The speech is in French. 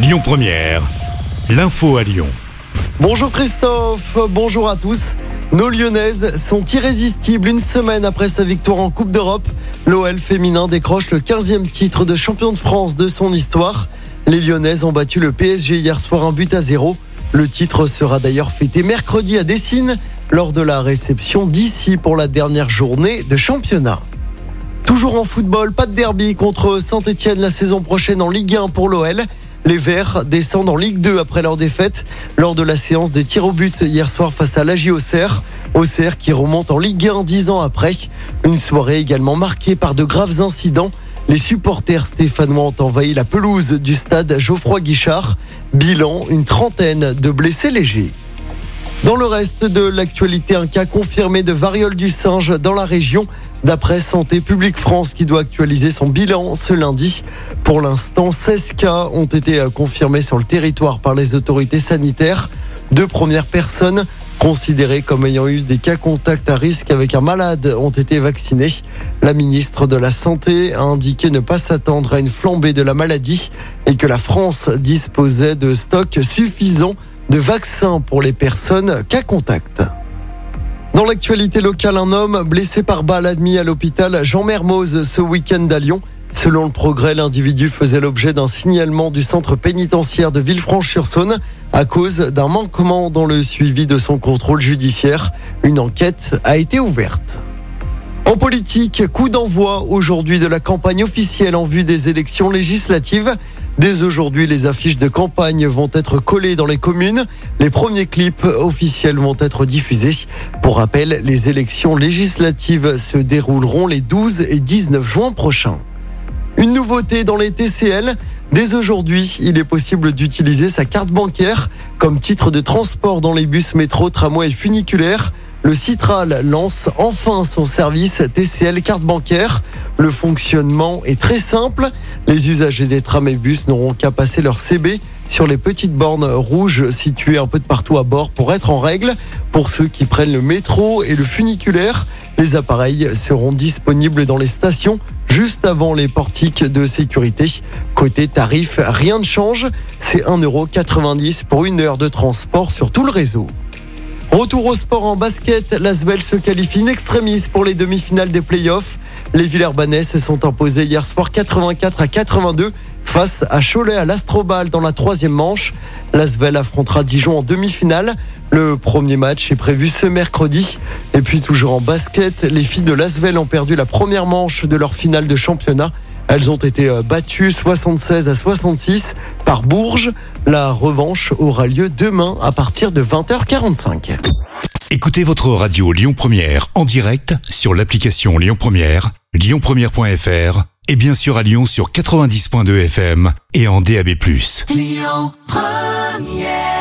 Lyon Première, l'info à Lyon. Bonjour Christophe, bonjour à tous. Nos Lyonnaises sont irrésistibles une semaine après sa victoire en Coupe d'Europe. L'OL féminin décroche le 15e titre de champion de France de son histoire. Les Lyonnaises ont battu le PSG hier soir un but à zéro. Le titre sera d'ailleurs fêté mercredi à Dessine lors de la réception d'ici pour la dernière journée de championnat. Toujours en football, pas de derby contre Saint-Etienne la saison prochaine en Ligue 1 pour l'OL. Les Verts descendent en Ligue 2 après leur défaite lors de la séance des tirs au but hier soir face à l'AJ Auxerre. Auxerre qui remonte en Ligue 1 dix ans après. Une soirée également marquée par de graves incidents. Les supporters stéphanois ont envahi la pelouse du stade Geoffroy Guichard. Bilan, une trentaine de blessés légers. Dans le reste de l'actualité, un cas confirmé de variole du singe dans la région, d'après Santé publique France qui doit actualiser son bilan ce lundi. Pour l'instant, 16 cas ont été confirmés sur le territoire par les autorités sanitaires. Deux premières personnes considérées comme ayant eu des cas contacts à risque avec un malade ont été vaccinées. La ministre de la Santé a indiqué ne pas s'attendre à une flambée de la maladie et que la France disposait de stocks suffisants de vaccins pour les personnes cas contact. Dans l'actualité locale, un homme blessé par balle admis à l'hôpital Jean Mermoz ce week-end à Lyon. Selon le progrès, l'individu faisait l'objet d'un signalement du centre pénitentiaire de Villefranche-sur-Saône à cause d'un manquement dans le suivi de son contrôle judiciaire. Une enquête a été ouverte. En politique, coup d'envoi aujourd'hui de la campagne officielle en vue des élections législatives. Dès aujourd'hui, les affiches de campagne vont être collées dans les communes. Les premiers clips officiels vont être diffusés. Pour rappel, les élections législatives se dérouleront les 12 et 19 juin prochains. Une nouveauté dans les TCL. Dès aujourd'hui, il est possible d'utiliser sa carte bancaire comme titre de transport dans les bus métro, tramway et funiculaires. Le Citral lance enfin son service TCL carte bancaire. Le fonctionnement est très simple. Les usagers des trams et bus n'auront qu'à passer leur CB sur les petites bornes rouges situées un peu de partout à bord pour être en règle. Pour ceux qui prennent le métro et le funiculaire, les appareils seront disponibles dans les stations juste avant les portiques de sécurité. Côté tarif, rien ne change. C'est 1,90€ pour une heure de transport sur tout le réseau. Retour au sport en basket, l'Asvel se qualifie in extremis pour les demi-finales des playoffs. Les Villeurbanais se sont imposés hier soir 84 à 82 face à Cholet à l'Astrobal dans la troisième manche. L'Asvel affrontera Dijon en demi-finale. Le premier match est prévu ce mercredi. Et puis toujours en basket, les filles de l'Asvel ont perdu la première manche de leur finale de championnat. Elles ont été euh, battues 76 à 66 par Bourges. La revanche aura lieu demain à partir de 20h45. Écoutez votre radio Lyon Première en direct sur l'application Lyon Première, lyonpremière.fr et bien sûr à Lyon sur 90.2 FM et en DAB+. Lyon Première